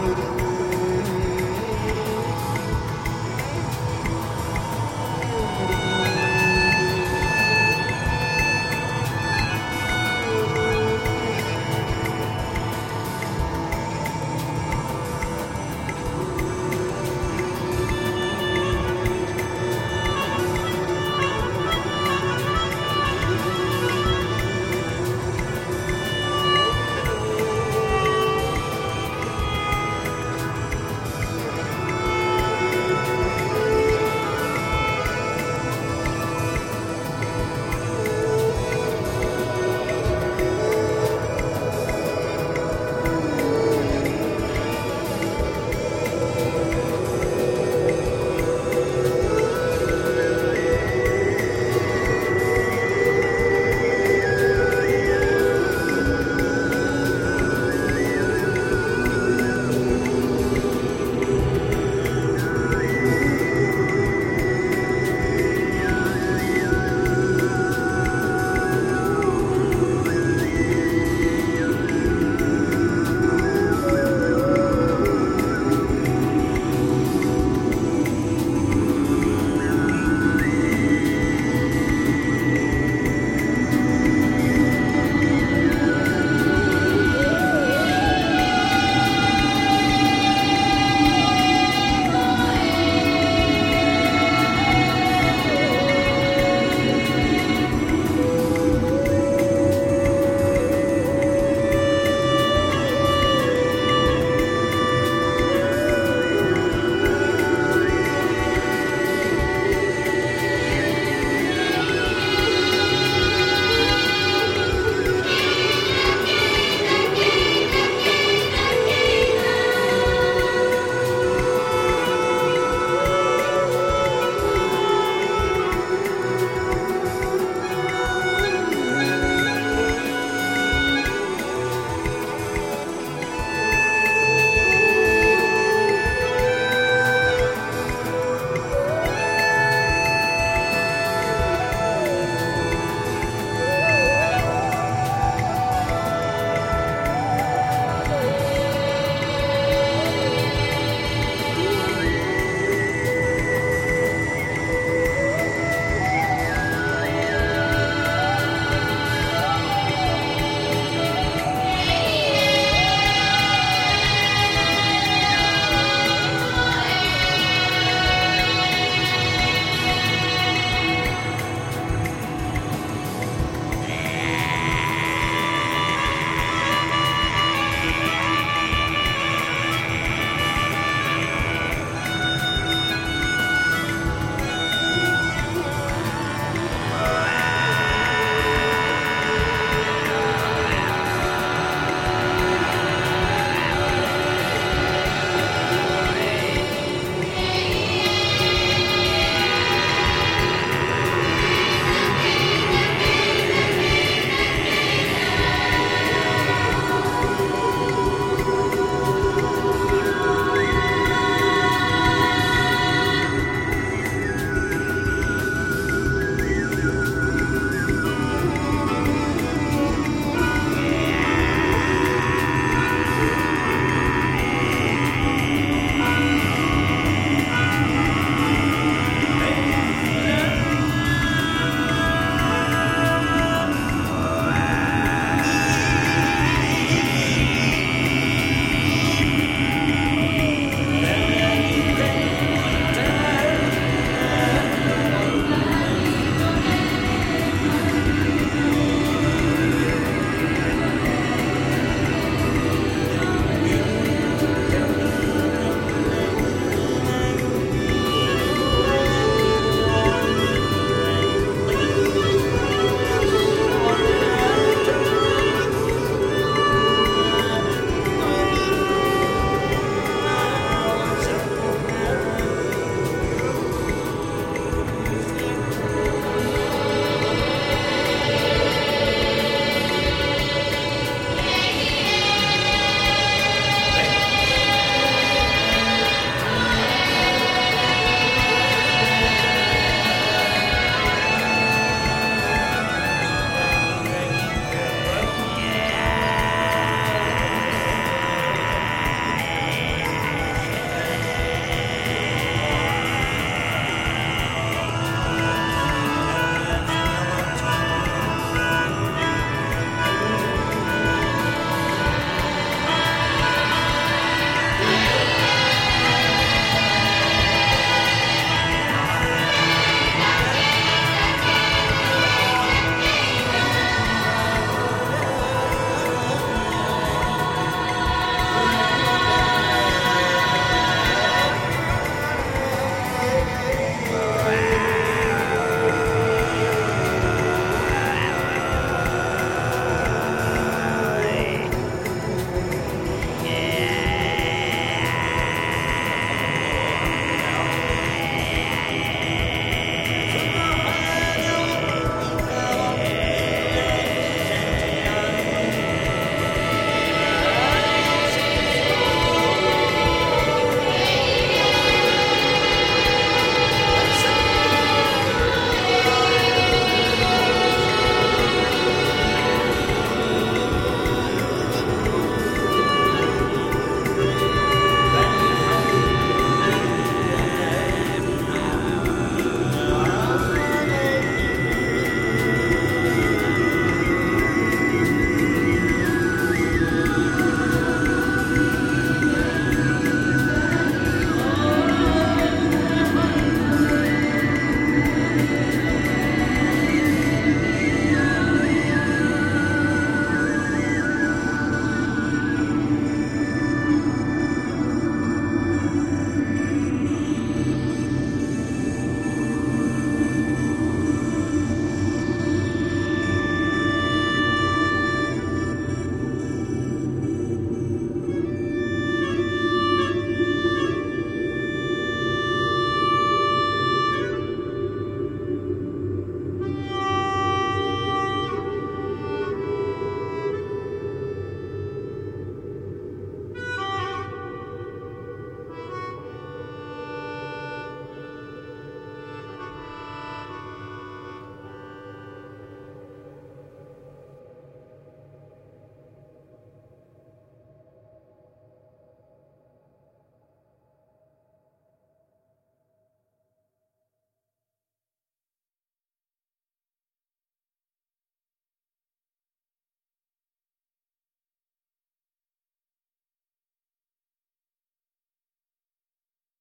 you.